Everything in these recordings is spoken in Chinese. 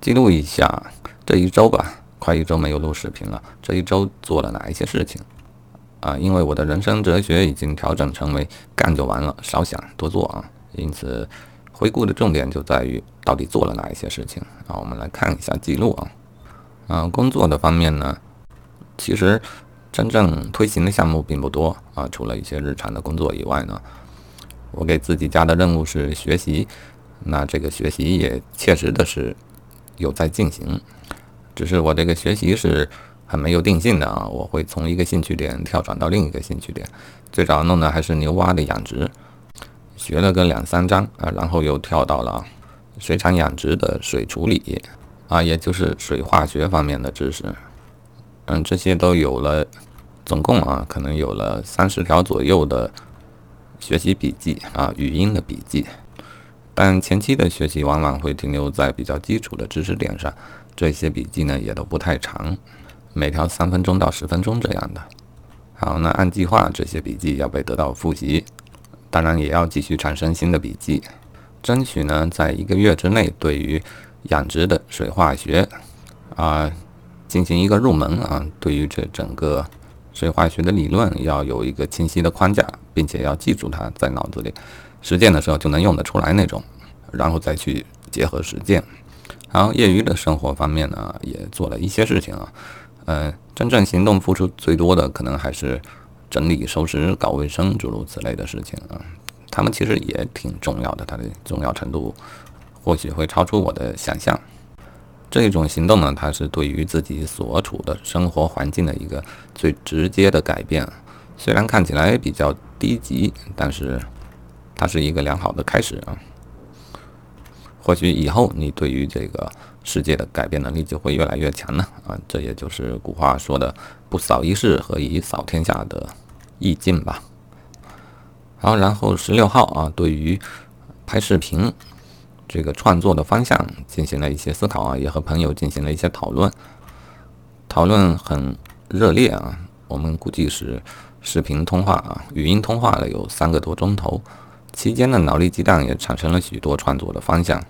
记录一下这一周吧，快一周没有录视频了。这一周做了哪一些事情？啊，因为我的人生哲学已经调整成为干就完了，少想多做啊。因此，回顾的重点就在于到底做了哪一些事情啊。我们来看一下记录啊。啊，工作的方面呢，其实真正推行的项目并不多啊。除了一些日常的工作以外呢，我给自己加的任务是学习。那这个学习也切实的是有在进行，只是我这个学习是很没有定性的啊。我会从一个兴趣点跳转到另一个兴趣点。最早弄的还是牛蛙的养殖，学了个两三章啊，然后又跳到了水产养殖的水处理啊，也就是水化学方面的知识。嗯，这些都有了，总共啊，可能有了三十条左右的学习笔记啊，语音的笔记。但前期的学习往往会停留在比较基础的知识点上，这些笔记呢也都不太长，每条三分钟到十分钟这样的。好，那按计划这些笔记要被得到复习，当然也要继续产生新的笔记，争取呢在一个月之内对于养殖的水化学啊进行一个入门啊，对于这整个水化学的理论要有一个清晰的框架，并且要记住它在脑子里。实践的时候就能用得出来那种，然后再去结合实践。然后业余的生活方面呢，也做了一些事情啊。呃，真正行动付出最多的，可能还是整理、收拾、搞卫生诸如此类的事情啊。他们其实也挺重要的，它的重要程度或许会超出我的想象。这一种行动呢，它是对于自己所处的生活环境的一个最直接的改变。虽然看起来比较低级，但是。它是一个良好的开始啊，或许以后你对于这个世界的改变能力就会越来越强呢啊，这也就是古话说的“不扫一世，何以扫天下”的意境吧。好，然后十六号啊，对于拍视频这个创作的方向进行了一些思考啊，也和朋友进行了一些讨论，讨论很热烈啊，我们估计是视频通话啊，语音通话了有三个多钟头。期间的脑力激荡也产生了许多创作的方向，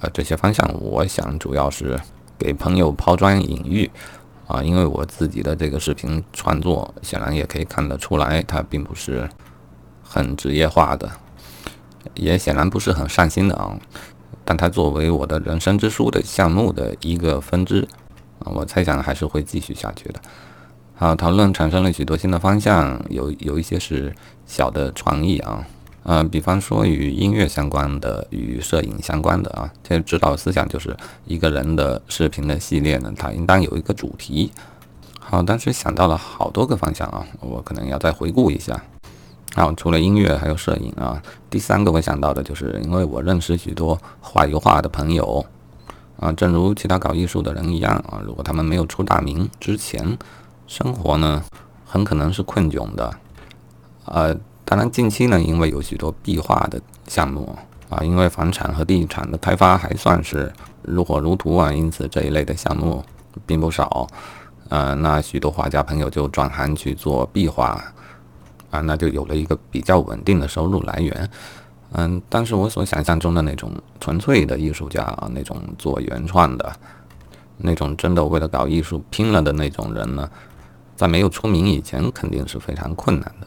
呃，这些方向我想主要是给朋友抛砖引玉啊，因为我自己的这个视频创作显然也可以看得出来，它并不是很职业化的，也显然不是很上心的啊，但它作为我的人生之书的项目的一个分支啊，我猜想还是会继续下去的。好，讨论产生了许多新的方向，有有一些是小的创意啊，呃，比方说与音乐相关的，与摄影相关的啊，这指导思想就是一个人的视频的系列呢，它应当有一个主题。好，当时想到了好多个方向啊，我可能要再回顾一下。好，除了音乐还有摄影啊，第三个我想到的就是因为我认识许多画油画的朋友啊，正如其他搞艺术的人一样啊，如果他们没有出大名之前。生活呢，很可能是困窘的，呃，当然近期呢，因为有许多壁画的项目啊，因为房产和地产的开发还算是如火如荼啊，因此这一类的项目并不少，呃，那许多画家朋友就转行去做壁画，啊，那就有了一个比较稳定的收入来源，嗯，但是我所想象中的那种纯粹的艺术家啊，那种做原创的，那种真的为了搞艺术拼了的那种人呢？在没有出名以前，肯定是非常困难的。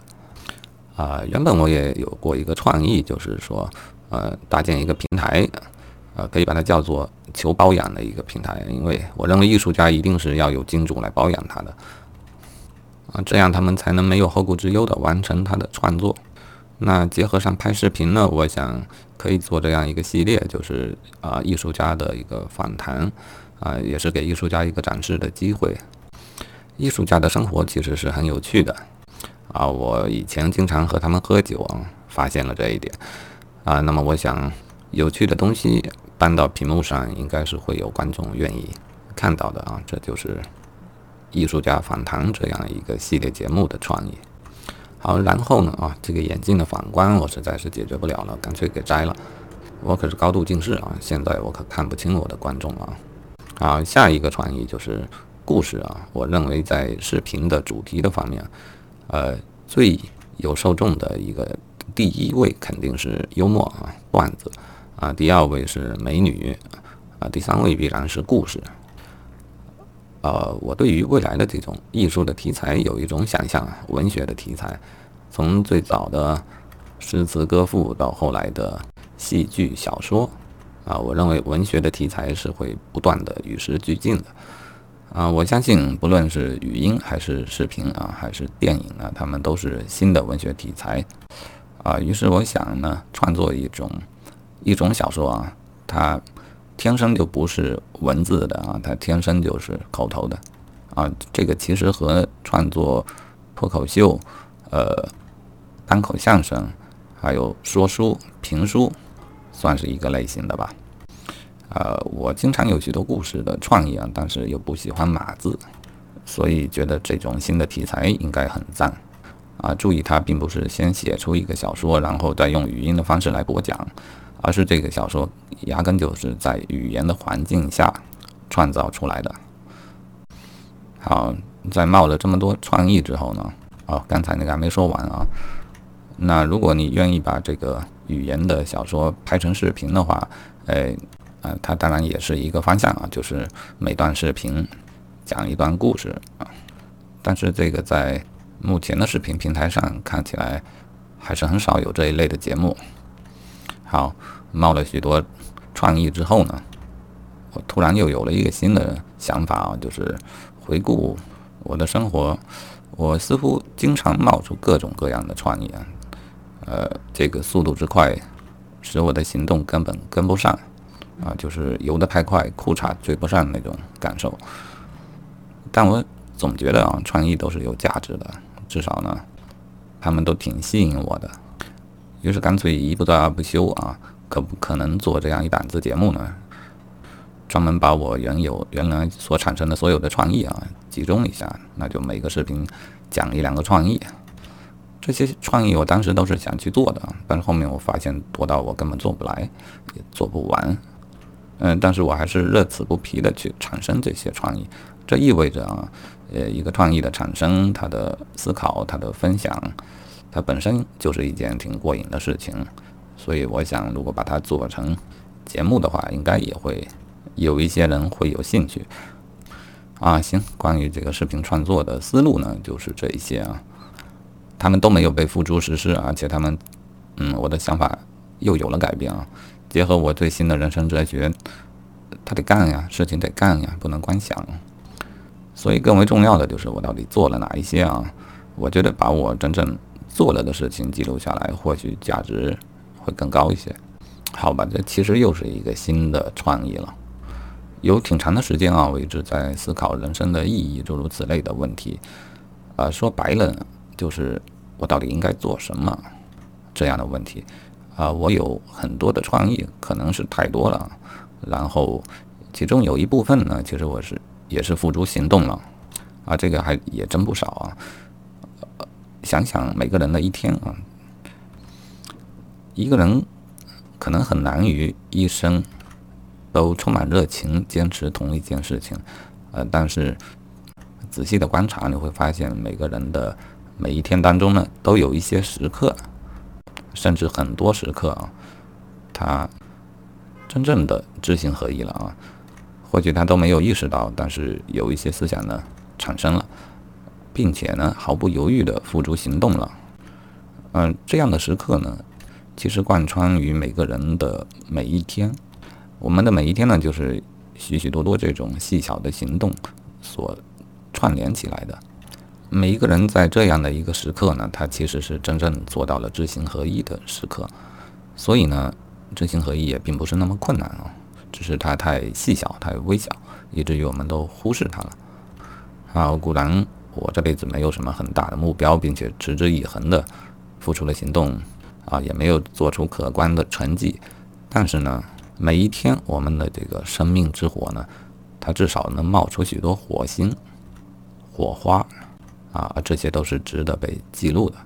啊，原本我也有过一个创意，就是说，呃，搭建一个平台，呃，可以把它叫做“求包养”的一个平台，因为我认为艺术家一定是要有金主来包养他的，啊，这样他们才能没有后顾之忧的完成他的创作。那结合上拍视频呢，我想可以做这样一个系列，就是啊，艺术家的一个访谈，啊，也是给艺术家一个展示的机会。艺术家的生活其实是很有趣的，啊，我以前经常和他们喝酒啊，发现了这一点，啊，那么我想，有趣的东西搬到屏幕上，应该是会有观众愿意看到的啊，这就是艺术家访谈这样一个系列节目的创意。好，然后呢，啊，这个眼镜的反光我实在是解决不了了，干脆给摘了。我可是高度近视啊，现在我可看不清我的观众了。啊，下一个创意就是。故事啊，我认为在视频的主题的方面，呃，最有受众的一个第一位肯定是幽默啊段子啊，第二位是美女啊，第三位必然是故事。呃，我对于未来的这种艺术的题材有一种想象啊，文学的题材，从最早的诗词歌赋到后来的戏剧小说，啊，我认为文学的题材是会不断的与时俱进的。啊，我相信不论是语音还是视频啊，还是电影啊，他们都是新的文学题材。啊，于是我想呢，创作一种一种小说啊，它。天生就不是文字的啊，它天生就是口头的啊。这个其实和创作脱口秀、呃单口相声，还有说书、评书，算是一个类型的吧。呃，我经常有许多故事的创意啊，但是又不喜欢码字，所以觉得这种新的题材应该很赞啊。注意，它并不是先写出一个小说，然后再用语音的方式来播讲。而是这个小说压根就是在语言的环境下创造出来的。好，在冒了这么多创意之后呢，哦，刚才那个还没说完啊。那如果你愿意把这个语言的小说拍成视频的话，哎，啊，它当然也是一个方向啊，就是每段视频讲一段故事啊。但是这个在目前的视频平台上看起来还是很少有这一类的节目。好，冒了许多创意之后呢，我突然又有了一个新的想法啊，就是回顾我的生活，我似乎经常冒出各种各样的创意啊，呃，这个速度之快，使我的行动根本跟不上啊，就是游得太快，裤衩追不上那种感受。但我总觉得啊，创意都是有价值的，至少呢，他们都挺吸引我的。于是干脆一不做二不休啊，可不可能做这样一档子节目呢？专门把我原有原来所产生的所有的创意啊集中一下，那就每个视频讲一两个创意。这些创意我当时都是想去做的，但是后面我发现多到我根本做不来，也做不完。嗯，但是我还是乐此不疲的去产生这些创意。这意味着啊，呃，一个创意的产生，它的思考，它的分享。它本身就是一件挺过瘾的事情，所以我想，如果把它做成节目的话，应该也会有一些人会有兴趣。啊，行，关于这个视频创作的思路呢，就是这一些啊，他们都没有被付诸实施，而且他们，嗯，我的想法又有了改变啊。结合我最新的人生哲学，他得干呀，事情得干呀，不能光想。所以更为重要的就是我到底做了哪一些啊？我觉得把我真正。做了的事情记录下来，或许价值会更高一些。好吧，这其实又是一个新的创意了。有挺长的时间啊，我一直在思考人生的意义，诸如此类的问题。啊，说白了，就是我到底应该做什么这样的问题。啊，我有很多的创意，可能是太多了。然后，其中有一部分呢，其实我是也是付诸行动了。啊，这个还也真不少啊。想想每个人的一天啊，一个人可能很难于一生都充满热情，坚持同一件事情。呃，但是仔细的观察，你会发现每个人的每一天当中呢，都有一些时刻，甚至很多时刻啊，他真正的知行合一了啊。或许他都没有意识到，但是有一些思想呢产生了。并且呢，毫不犹豫地付诸行动了。嗯，这样的时刻呢，其实贯穿于每个人的每一天。我们的每一天呢，就是许许多多这种细小的行动所串联起来的。每一个人在这样的一个时刻呢，他其实是真正做到了知行合一的时刻。所以呢，知行合一也并不是那么困难啊，只是它太细小、太微小，以至于我们都忽视它了。好，固然。我这辈子没有什么很大的目标，并且持之以恒的付出了行动，啊，也没有做出可观的成绩。但是呢，每一天我们的这个生命之火呢，它至少能冒出许多火星、火花，啊，这些都是值得被记录的。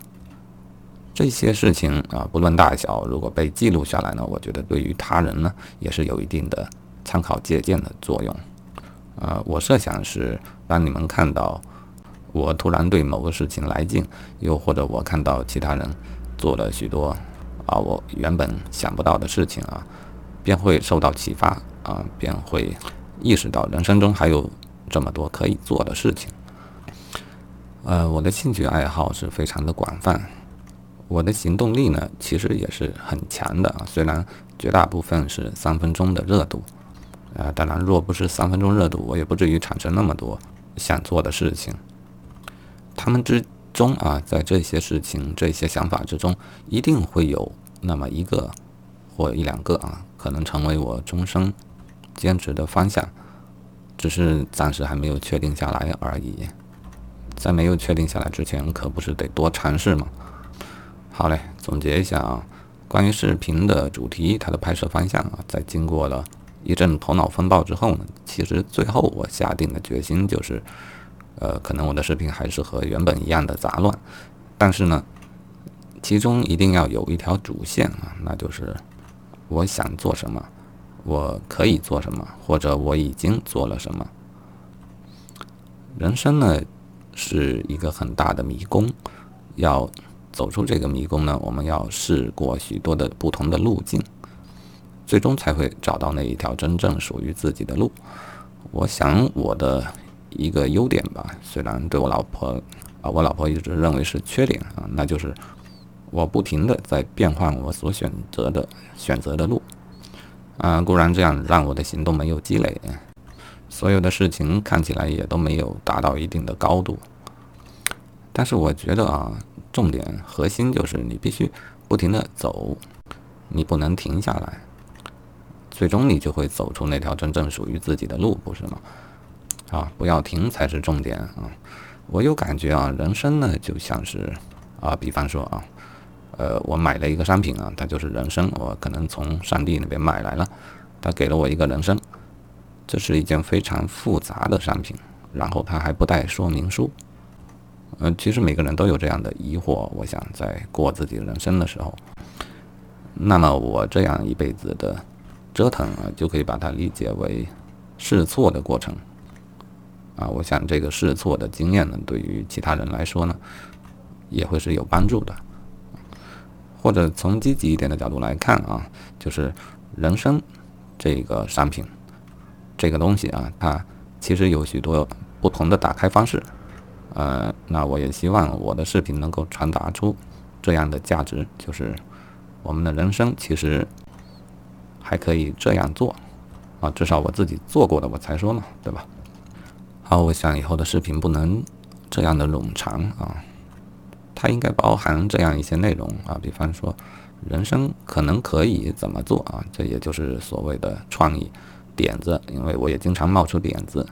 这些事情啊，不论大小，如果被记录下来呢，我觉得对于他人呢，也是有一定的参考借鉴的作用。啊，我设想是当你们看到。我突然对某个事情来劲，又或者我看到其他人做了许多啊，我原本想不到的事情啊，便会受到启发啊，便会意识到人生中还有这么多可以做的事情。呃，我的兴趣爱好是非常的广泛，我的行动力呢，其实也是很强的啊。虽然绝大部分是三分钟的热度，啊，当然若不是三分钟热度，我也不至于产生那么多想做的事情。他们之中啊，在这些事情、这些想法之中，一定会有那么一个或一两个啊，可能成为我终生坚持的方向，只是暂时还没有确定下来而已。在没有确定下来之前，可不是得多尝试吗？好嘞，总结一下啊，关于视频的主题，它的拍摄方向啊，在经过了一阵头脑风暴之后呢，其实最后我下定的决心就是，呃，可能我的视频还是和原本一样的杂乱，但是呢，其中一定要有一条主线啊，那就是我想做什么，我可以做什么，或者我已经做了什么。人生呢？是一个很大的迷宫，要走出这个迷宫呢，我们要试过许多的不同的路径，最终才会找到那一条真正属于自己的路。我想我的一个优点吧，虽然对我老婆啊，我老婆一直认为是缺点啊，那就是我不停的在变换我所选择的选择的路啊，固然这样让我的行动没有积累。所有的事情看起来也都没有达到一定的高度，但是我觉得啊，重点核心就是你必须不停的走，你不能停下来，最终你就会走出那条真正属于自己的路，不是吗？啊，不要停才是重点啊！我有感觉啊，人生呢就像是啊，比方说啊，呃，我买了一个商品啊，它就是人生，我可能从上帝那边买来了，他给了我一个人生。这是一件非常复杂的商品，然后它还不带说明书。嗯，其实每个人都有这样的疑惑。我想在过自己人生的时候，那么我这样一辈子的折腾啊，就可以把它理解为试错的过程。啊，我想这个试错的经验呢，对于其他人来说呢，也会是有帮助的。或者从积极一点的角度来看啊，就是人生这个商品。这个东西啊，它其实有许多不同的打开方式，呃，那我也希望我的视频能够传达出这样的价值，就是我们的人生其实还可以这样做啊，至少我自己做过的我才说嘛，对吧？好，我想以后的视频不能这样的冗长啊，它应该包含这样一些内容啊，比方说人生可能可以怎么做啊，这也就是所谓的创意。点子，因为我也经常冒出点子。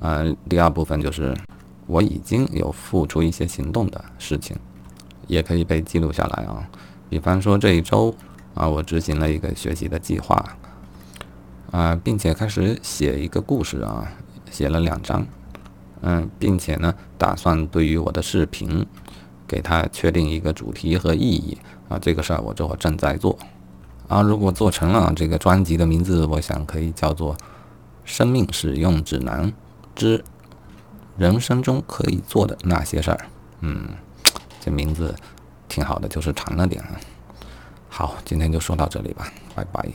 嗯，第二部分就是我已经有付出一些行动的事情，也可以被记录下来啊。比方说这一周啊，我执行了一个学习的计划，啊，并且开始写一个故事啊，写了两章，嗯，并且呢，打算对于我的视频给它确定一个主题和意义啊，这个事儿我这会正在做。啊，如果做成了这个专辑的名字，我想可以叫做《生命使用指南之人生中可以做的那些事儿》。嗯，这名字挺好的，就是长了点啊。好，今天就说到这里吧，拜拜。